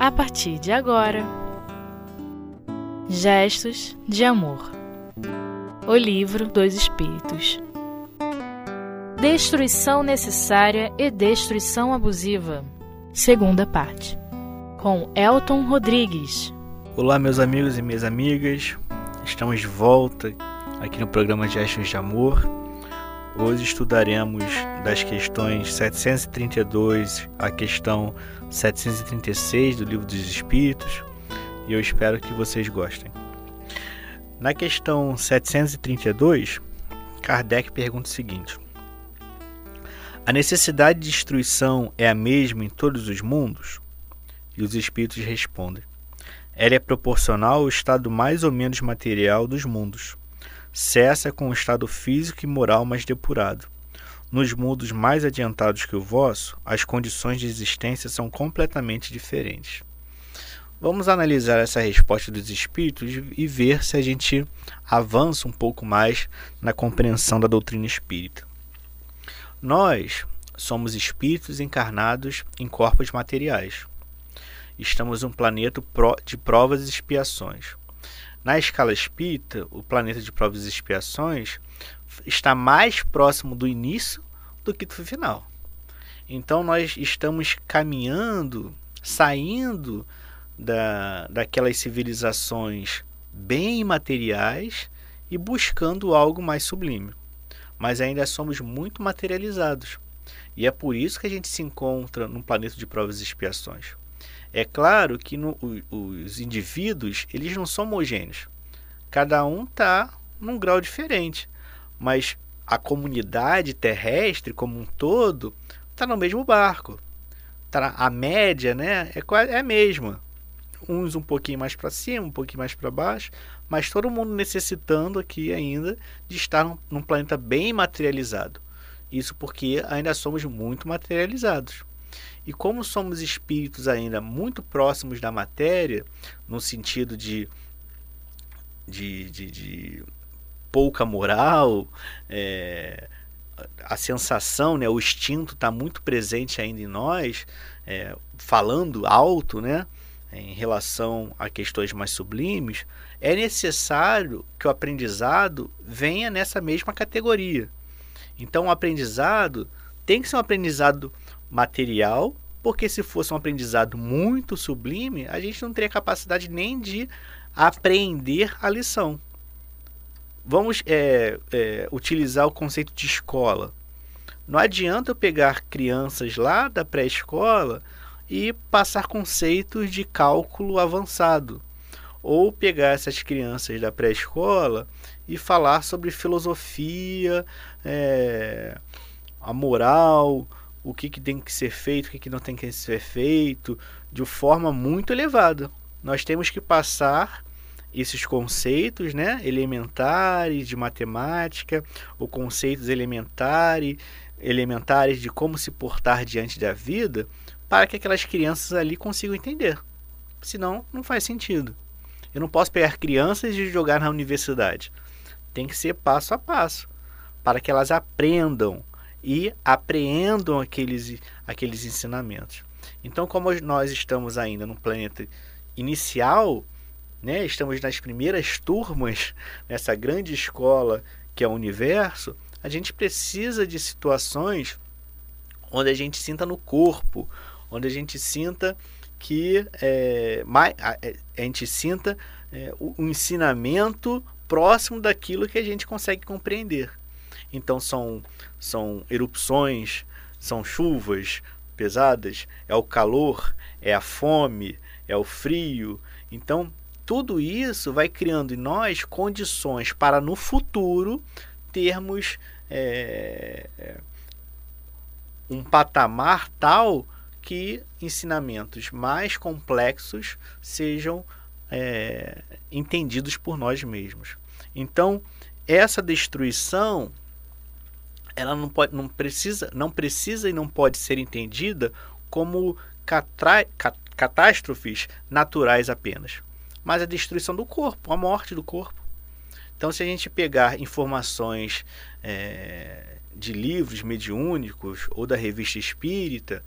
a partir de agora. Gestos de Amor. O Livro dos Espíritos. Destruição Necessária e Destruição Abusiva. Segunda parte. Com Elton Rodrigues. Olá, meus amigos e minhas amigas, estamos de volta aqui no programa Gestos de Amor. Hoje estudaremos das questões 732 à questão 736 do Livro dos Espíritos e eu espero que vocês gostem. Na questão 732, Kardec pergunta o seguinte: A necessidade de destruição é a mesma em todos os mundos? E os espíritos respondem: Ela é proporcional ao estado mais ou menos material dos mundos. Cessa com o estado físico e moral mais depurado nos mundos mais adiantados que o vosso, as condições de existência são completamente diferentes. Vamos analisar essa resposta dos espíritos e ver se a gente avança um pouco mais na compreensão da doutrina espírita. Nós somos espíritos encarnados em corpos materiais. Estamos um planeta de provas e expiações. Na escala espírita, o planeta de provas e expiações está mais próximo do início do que do final. Então nós estamos caminhando, saindo da, daquelas civilizações bem materiais e buscando algo mais sublime. Mas ainda somos muito materializados. E é por isso que a gente se encontra num planeta de provas e expiações. É claro que no, os indivíduos eles não são homogêneos. Cada um está num grau diferente mas a comunidade terrestre como um todo está no mesmo barco. Tá, a média né, é, é a mesma. Uns um pouquinho mais para cima, um pouquinho mais para baixo, mas todo mundo necessitando aqui ainda de estar num, num planeta bem materializado. Isso porque ainda somos muito materializados. E como somos espíritos ainda muito próximos da matéria, no sentido de, de, de, de pouca moral, é, a sensação, né, o instinto está muito presente ainda em nós, é, falando alto, né, em relação a questões mais sublimes, é necessário que o aprendizado venha nessa mesma categoria. Então, o aprendizado tem que ser um aprendizado material, porque se fosse um aprendizado muito sublime, a gente não teria capacidade nem de aprender a lição. Vamos é, é, utilizar o conceito de escola. Não adianta eu pegar crianças lá da pré-escola e passar conceitos de cálculo avançado. Ou pegar essas crianças da pré-escola e falar sobre filosofia, é, a moral, o que, que tem que ser feito, o que, que não tem que ser feito, de forma muito elevada. Nós temos que passar esses conceitos né, elementares de matemática, ou conceitos elementares, elementares de como se portar diante da vida, para que aquelas crianças ali consigam entender. Senão, não faz sentido. Eu não posso pegar crianças e jogar na universidade. Tem que ser passo a passo, para que elas aprendam e apreendam aqueles, aqueles ensinamentos. Então, como nós estamos ainda no planeta inicial, né? estamos nas primeiras turmas nessa grande escola que é o universo, a gente precisa de situações onde a gente sinta no corpo, onde a gente sinta que é, a, é, a, gente sinta é, o, o ensinamento próximo daquilo que a gente consegue compreender. Então são, são erupções, são chuvas pesadas, é o calor, é a fome, é o frio. Então tudo isso vai criando em nós condições para no futuro termos é, um patamar tal que ensinamentos mais complexos sejam é, entendidos por nós mesmos. Então, essa destruição ela não, pode, não, precisa, não precisa e não pode ser entendida como catra, catástrofes naturais apenas mas a destruição do corpo, a morte do corpo. Então, se a gente pegar informações é, de livros mediúnicos ou da revista espírita,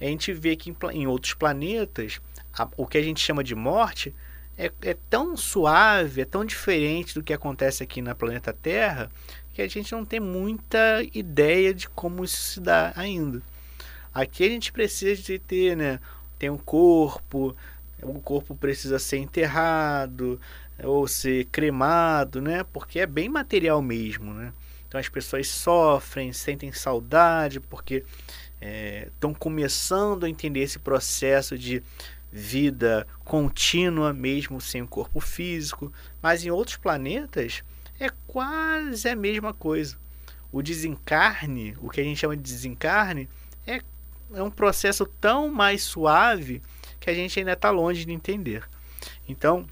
a gente vê que em, em outros planetas, a, o que a gente chama de morte é, é, tão suave, é tão diferente do que acontece aqui na planeta Terra, que a gente não tem muita ideia de como isso se dá ainda. Aqui a gente precisa de ter, né? Tem um corpo, o corpo precisa ser enterrado ou ser cremado, né? Porque é bem material mesmo, né? Então as pessoas sofrem, sentem saudade porque estão é, começando a entender esse processo de vida contínua mesmo sem o corpo físico, mas em outros planetas é quase a mesma coisa. O desencarne, o que a gente chama de desencarne, é, é um processo tão mais suave que a gente ainda está longe de entender. Então,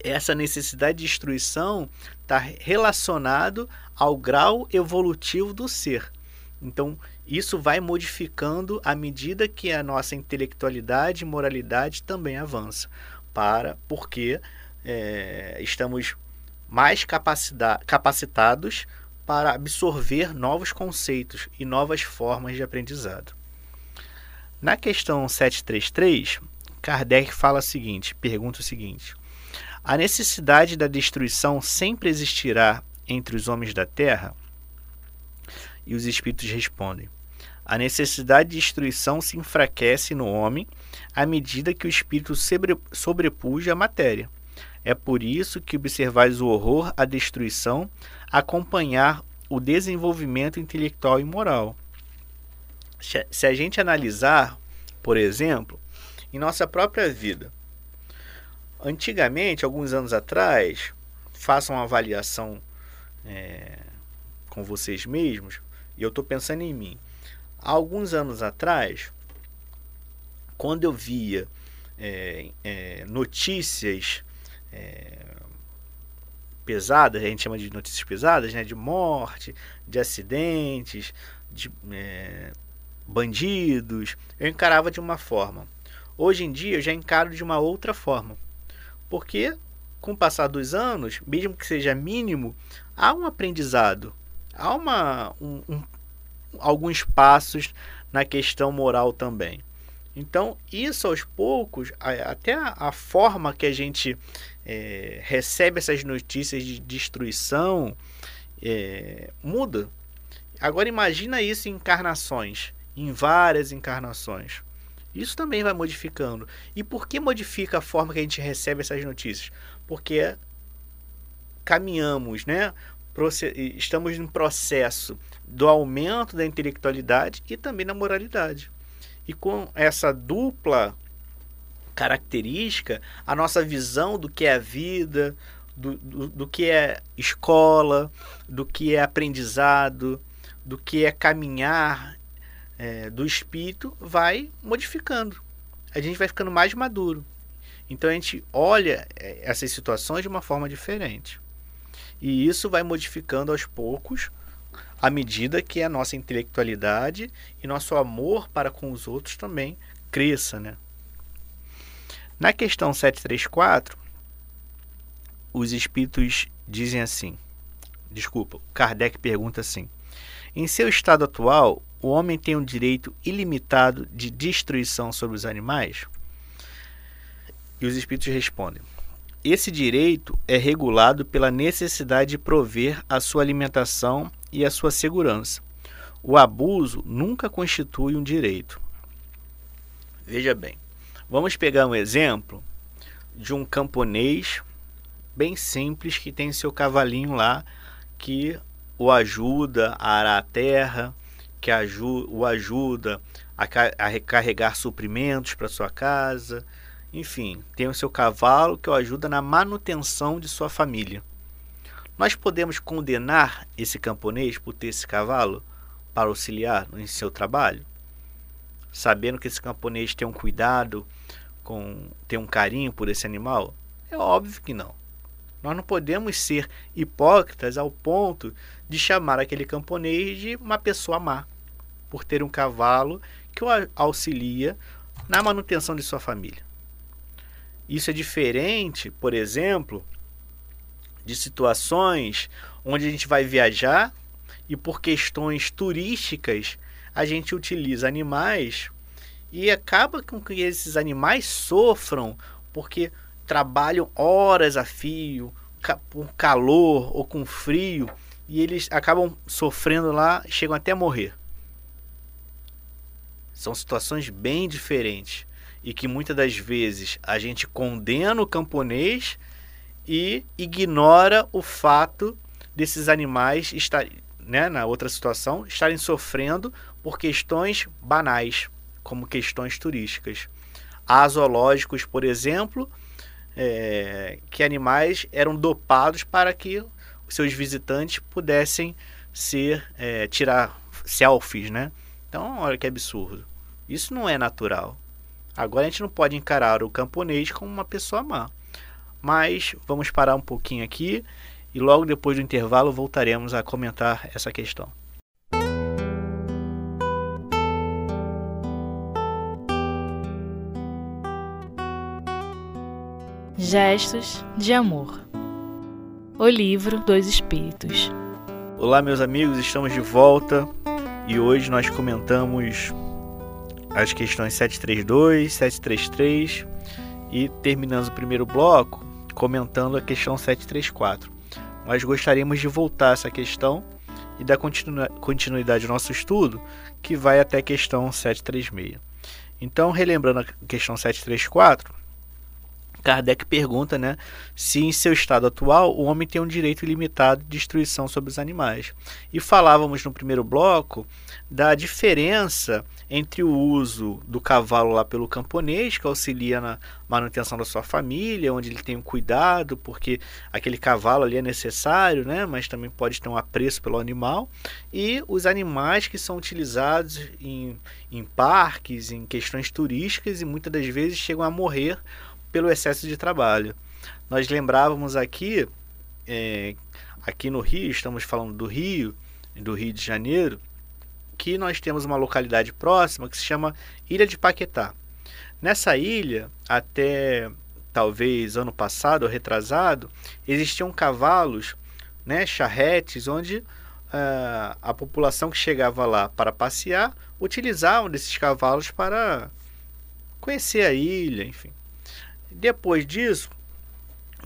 essa necessidade de destruição está relacionado ao grau evolutivo do ser. Então, isso vai modificando à medida que a nossa intelectualidade e moralidade também avança, para porque é, estamos mais capacitados para absorver novos conceitos e novas formas de aprendizado. Na questão 733, Kardec fala o seguinte, pergunta o seguinte: A necessidade da destruição sempre existirá entre os homens da terra? E os espíritos respondem: A necessidade de destruição se enfraquece no homem à medida que o espírito sobrepuja a matéria. É por isso que observais o horror à destruição acompanhar o desenvolvimento intelectual e moral se a gente analisar, por exemplo, em nossa própria vida, antigamente, alguns anos atrás, façam uma avaliação é, com vocês mesmos, e eu estou pensando em mim. Alguns anos atrás, quando eu via é, é, notícias é, pesadas, a gente chama de notícias pesadas, né, de morte, de acidentes, de é, bandidos, eu encarava de uma forma. Hoje em dia eu já encaro de uma outra forma. Porque com o passar dos anos, mesmo que seja mínimo, há um aprendizado, há uma, um, um, alguns passos na questão moral também. Então, isso aos poucos, até a, forma que a gente é, recebe essas notícias de destruição é, muda. Agora, imagina isso em encarnações em várias encarnações. Isso também vai modificando. E por que modifica a forma que a gente recebe essas notícias? Porque caminhamos, né? Estamos no processo do aumento da intelectualidade e também da moralidade. E com essa dupla característica, a nossa visão do que é a vida, do, do, do que é escola, do que é aprendizado, do que é caminhar é, do espírito vai modificando. A gente vai ficando mais maduro. Então a gente olha é, essas situações de uma forma diferente. E isso vai modificando aos poucos, à medida que a nossa intelectualidade e nosso amor para com os outros também cresça. Né? Na questão 734, os espíritos dizem assim: desculpa, Kardec pergunta assim. Em seu estado atual, o homem tem um direito ilimitado de destruição sobre os animais? E os espíritos respondem: Esse direito é regulado pela necessidade de prover a sua alimentação e a sua segurança. O abuso nunca constitui um direito. Veja bem, vamos pegar um exemplo de um camponês bem simples que tem seu cavalinho lá que o ajuda a arar a terra, que o ajuda a, recarregar suprimentos para sua casa. Enfim, tem o seu cavalo que o ajuda na manutenção de sua família. Nós podemos condenar esse camponês por ter esse cavalo para auxiliar em seu trabalho? Sabendo que esse camponês tem um cuidado, com, tem um carinho por esse animal? É óbvio que não. Nós não podemos ser hipócritas ao ponto de chamar aquele camponês de uma pessoa má, por ter um cavalo que o auxilia na manutenção de sua família. Isso é diferente, por exemplo, de situações onde a gente vai viajar e por questões turísticas a gente utiliza animais E acaba com que esses animais sofram porque trabalham horas a fio, com calor ou com frio, e eles acabam sofrendo lá, chegam até a morrer. São situações bem diferentes e que muitas das vezes a gente condena o camponês e ignora o fato desses animais estar, né, na outra situação, estarem sofrendo por questões banais, como questões turísticas. Há zoológicos, por exemplo, é, que animais eram dopados para que seus visitantes pudessem ser é, tirar selfies, né? Então, olha que absurdo. Isso não é natural. Agora a gente não pode encarar o camponês como uma pessoa má. Mas vamos parar um pouquinho aqui e logo depois do intervalo voltaremos a comentar essa questão. Gestos de Amor O Livro dos Espíritos Olá, meus amigos, estamos de volta e hoje nós comentamos as questões 732, 733 e terminamos o primeiro bloco comentando a questão 734. Nós gostaríamos de voltar a essa questão e dar continuidade ao nosso estudo, que vai até a questão 736. Então, relembrando a questão 734, Kardec pergunta né, se em seu estado atual o homem tem um direito ilimitado de destruição sobre os animais. E falávamos no primeiro bloco da diferença entre o uso do cavalo lá pelo camponês, que auxilia na manutenção da sua família, onde ele tem um cuidado, porque aquele cavalo ali é necessário, né, mas também pode ter um apreço pelo animal, e os animais que são utilizados em, em parques, em questões turísticas e muitas das vezes chegam a morrer pelo excesso de trabalho. Nós lembrávamos aqui, é, aqui no Rio, estamos falando do Rio, do Rio de Janeiro, que nós temos uma localidade próxima que se chama Ilha de Paquetá. Nessa ilha, até talvez ano passado ou retrasado, existiam cavalos, né, charretes, onde uh, a população que chegava lá para passear utilizavam desses cavalos para conhecer a ilha, enfim. Depois disso,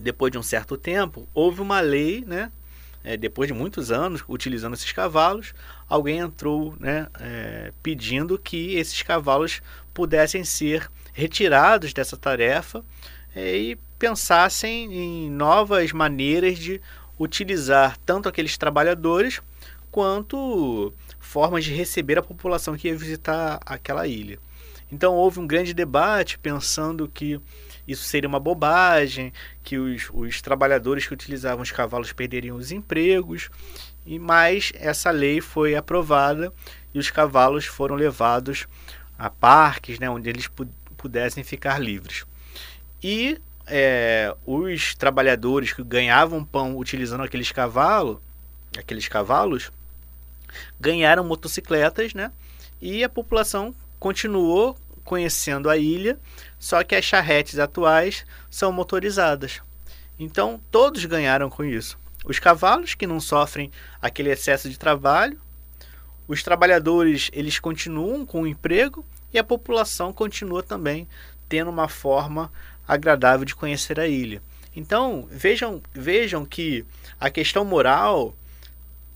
depois de um certo tempo, houve uma lei, né? É, depois de muitos anos utilizando esses cavalos, alguém entrou né, é, pedindo que esses cavalos pudessem ser retirados dessa tarefa é, e pensassem em novas maneiras de utilizar tanto aqueles trabalhadores quanto formas de receber a população que ia visitar aquela ilha. Então houve um grande debate pensando que isso seria uma bobagem, que os, os trabalhadores que utilizavam os cavalos perderiam os empregos, e mais essa lei foi aprovada e os cavalos foram levados a parques, né, onde eles pudessem ficar livres. E é, os trabalhadores que ganhavam pão utilizando aqueles cavalos, aqueles cavalos, ganharam motocicletas, né? E a população continuou conhecendo a ilha, só que as charretes atuais são motorizadas. Então todos ganharam com isso. Os cavalos que não sofrem aquele excesso de trabalho, os trabalhadores eles continuam com o emprego e a população continua também tendo uma forma agradável de conhecer a ilha. Então vejam vejam que a questão moral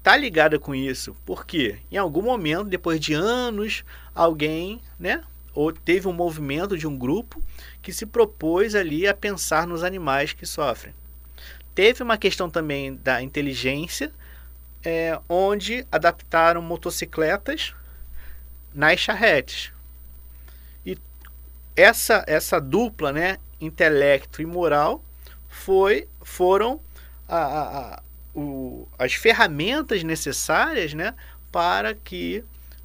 está ligada com isso, porque em algum momento, depois de anos, alguém, né, ou teve um movimento de um grupo que se propôs ali a pensar nos animais que sofrem. Teve uma questão também da inteligência, é, onde adaptaram motocicletas nas charretes. E essa, essa dupla, né, intelecto e moral, foi, foram a, a, a, o, as ferramentas necessárias né, para que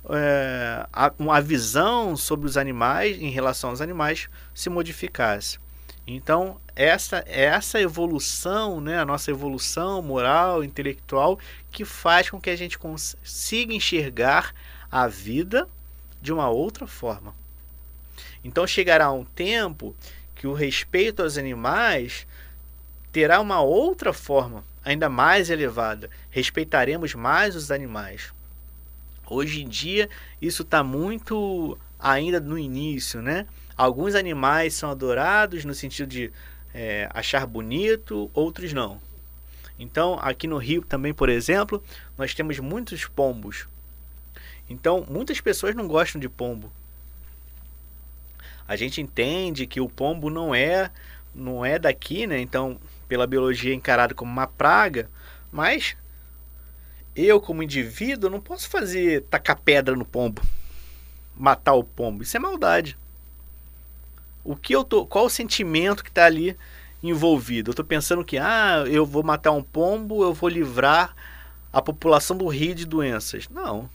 é, uma visão sobre os animais em relação aos animais se modificasse. Então, essa, essa evolução, né, a nossa evolução moral, intelectual, que faz com que a gente consiga enxergar a vida de uma outra forma. Então, chegará um tempo que o respeito aos animais terá uma outra forma, ainda mais elevada. Respeitaremos mais os animais. Hoje em dia, isso está muito ainda no início, né? Alguns animais são adorados no sentido de é, achar bonito, outros não. Então, aqui no Rio também, por exemplo, nós temos muitos pombos. Então, muitas pessoas não gostam de pombo. A gente entende que o pombo não é não é daqui, né? Então, pela biologia encarado como uma praga, mas eu, como indivíduo, não posso fazer tacar pedra no pombo, matar o pombo. Isso é maldade. O que eu tô, qual o sentimento que está ali envolvido? Eu estou pensando que ah, eu vou matar um pombo, eu vou livrar a população do rio de doenças. Não.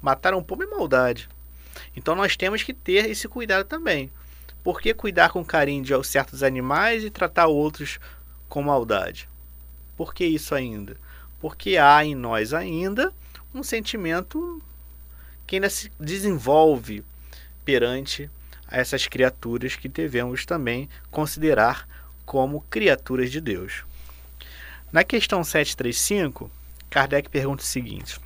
Matar um pombo é maldade. Então nós temos que ter esse cuidado também. Por que cuidar com carinho de certos animais e tratar outros com maldade? Por que isso ainda? Porque há em nós ainda um sentimento que ainda se desenvolve perante essas criaturas que devemos também considerar como criaturas de Deus. Na questão 735, Kardec pergunta o seguinte: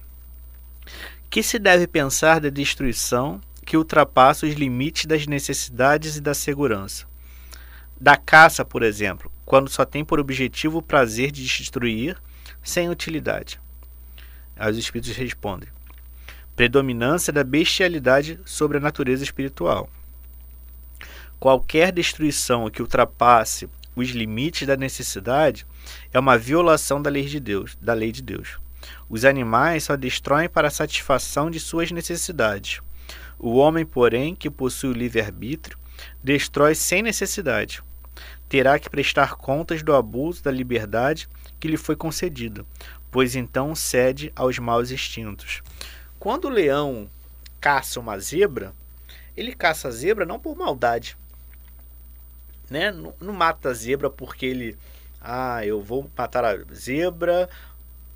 Que se deve pensar da destruição que ultrapassa os limites das necessidades e da segurança? Da caça, por exemplo, quando só tem por objetivo o prazer de destruir sem utilidade. Aí os espíritos respondem: predominância da bestialidade sobre a natureza espiritual. Qualquer destruição que ultrapasse os limites da necessidade é uma violação da lei de Deus, da lei de Deus. Os animais só destroem para a satisfação de suas necessidades. O homem, porém, que possui o livre-arbítrio, destrói sem necessidade. Terá que prestar contas do abuso da liberdade que lhe foi concedido, pois então cede aos maus instintos. Quando o leão caça uma zebra, ele caça a zebra não por maldade. Né? Não, não mata a zebra porque ele. Ah, eu vou matar a zebra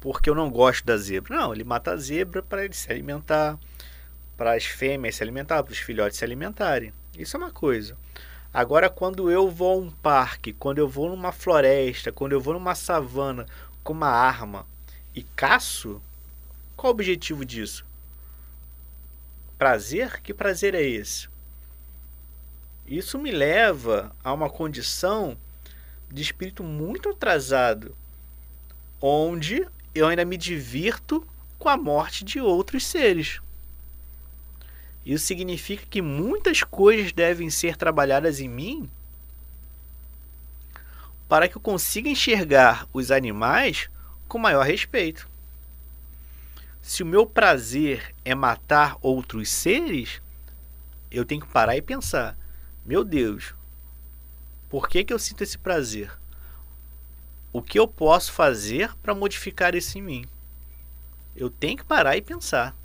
porque eu não gosto da zebra. Não, ele mata a zebra para ele se alimentar, para as fêmeas se alimentar, para os filhotes se alimentarem. Isso é uma coisa. Agora, quando eu vou a um parque, quando eu vou numa floresta, quando eu vou numa savana com uma arma e caço, qual o objetivo disso? Prazer? Que prazer é esse? Isso me leva a uma condição de espírito muito atrasado, onde eu ainda me divirto com a morte de outros seres. Isso significa que muitas coisas devem ser trabalhadas em mim para que eu consiga enxergar os animais com maior respeito. Se o meu prazer é matar outros seres, eu tenho que parar e pensar: meu Deus, por que, que eu sinto esse prazer? O que eu posso fazer para modificar isso em mim? Eu tenho que parar e pensar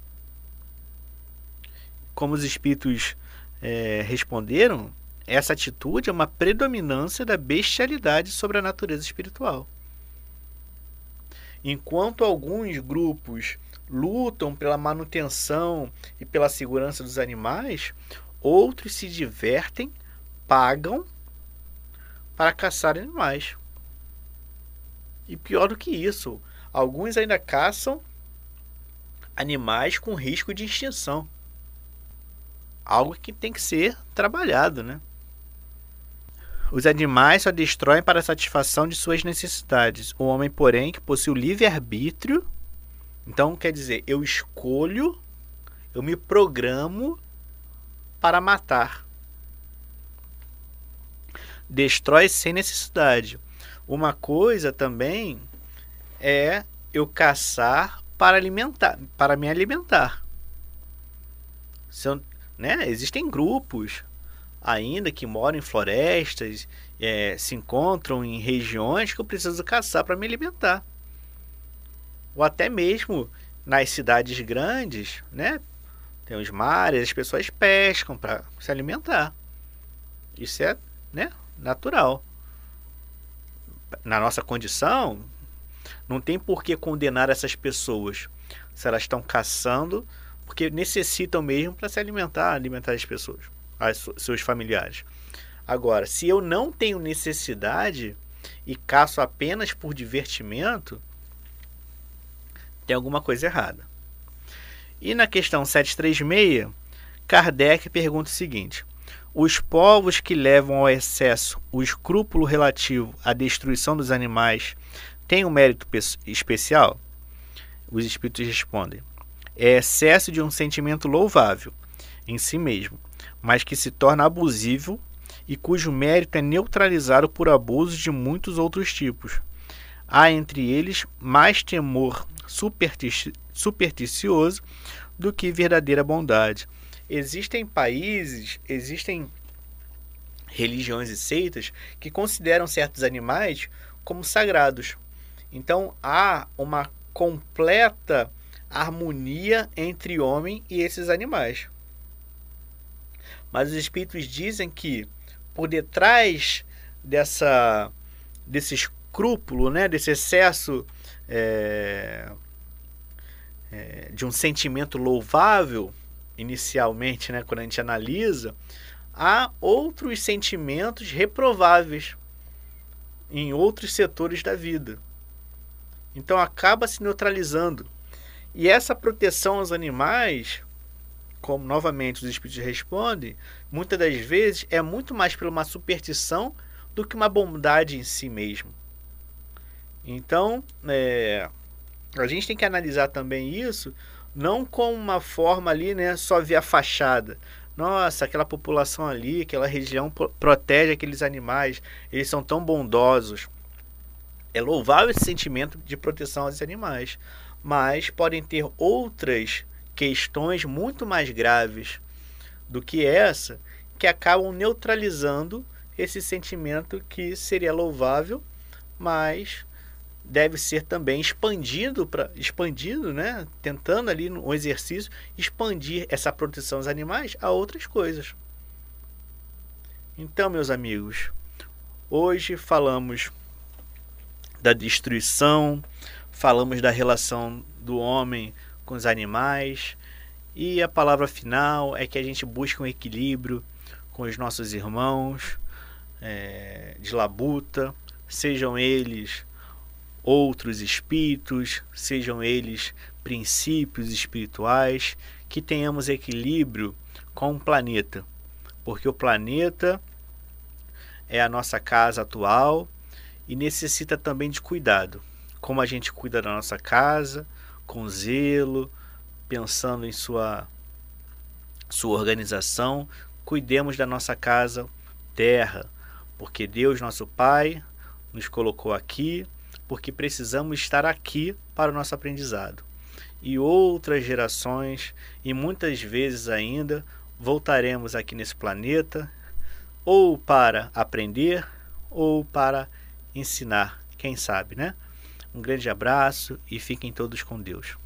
como os espíritos é, responderam, essa atitude é uma predominância da bestialidade sobre a natureza espiritual. Enquanto alguns grupos lutam pela manutenção e pela segurança dos animais, outros se divertem, pagam para caçar animais. E pior do que isso, alguns ainda caçam animais com risco de extinção algo que tem que ser trabalhado, né? Os animais só destroem para a satisfação de suas necessidades. O homem, porém, que possui o livre-arbítrio, então quer dizer, eu escolho, eu me programo para matar. Destrói sem necessidade. Uma coisa também é eu caçar para alimentar, para me alimentar. Se eu, né? Existem grupos ainda que moram em florestas, é, se encontram em regiões que eu preciso caçar para me alimentar. Ou até mesmo nas cidades grandes, né? Tem os mares, as pessoas pescam para se alimentar. Isso é né, natural. Na nossa condição, não tem por que condenar essas pessoas se elas estão caçando porque necessitam mesmo para se alimentar, alimentar as pessoas, as, seus familiares. Agora, se eu não tenho necessidade e caço apenas por divertimento, tem alguma coisa errada. E na questão 736, Kardec pergunta o seguinte: os povos que levam ao excesso o escrúpulo relativo à destruição dos animais têm um mérito especial? Os espíritos respondem: é excesso de um sentimento louvável em si mesmo, mas que se torna abusivo e cujo mérito é neutralizado por abusos de muitos outros tipos. Há entre eles mais temor superstici supersticioso do que verdadeira bondade. Existem países, existem religiões e seitas que consideram certos animais como sagrados. Então há uma completa harmonia entre homem e esses animais. Mas os espíritos dizem que por detrás dessa desse escrúpulo, né, desse excesso é, é, de um sentimento louvável inicialmente, né, quando a gente analisa, há outros sentimentos reprováveis em outros setores da vida. Então acaba se neutralizando. E essa proteção aos animais, como novamente os espíritos respondem, muitas das vezes é muito mais por uma superstição do que uma bondade em si mesmo. Então, é, a gente tem que analisar também isso não com uma forma ali, né, só via fachada. Nossa, aquela população ali, aquela região protege aqueles animais, eles são tão bondosos. É louvável esse sentimento de proteção aos animais, mas podem ter outras questões muito mais graves do que essa que acabam neutralizando esse sentimento que seria louvável, mas deve ser também expandido para expandido, né? Tentando ali no exercício expandir essa proteção aos animais a outras coisas. Então, meus amigos, hoje falamos da destruição, falamos da relação do homem com os animais e a palavra final é que a gente busca um equilíbrio com os nossos irmãos é, de labuta, sejam eles outros espíritos, sejam eles princípios espirituais, que tenhamos equilíbrio com o planeta, porque o planeta é a nossa casa atual e necessita também de cuidado. Como a gente cuida da nossa casa, com zelo, pensando em sua sua organização, cuidemos da nossa casa, terra, porque Deus, nosso Pai, nos colocou aqui porque precisamos estar aqui para o nosso aprendizado. E outras gerações, e muitas vezes ainda, voltaremos aqui nesse planeta ou para aprender ou para ensinar, quem sabe, né? Um grande abraço e fiquem todos com Deus.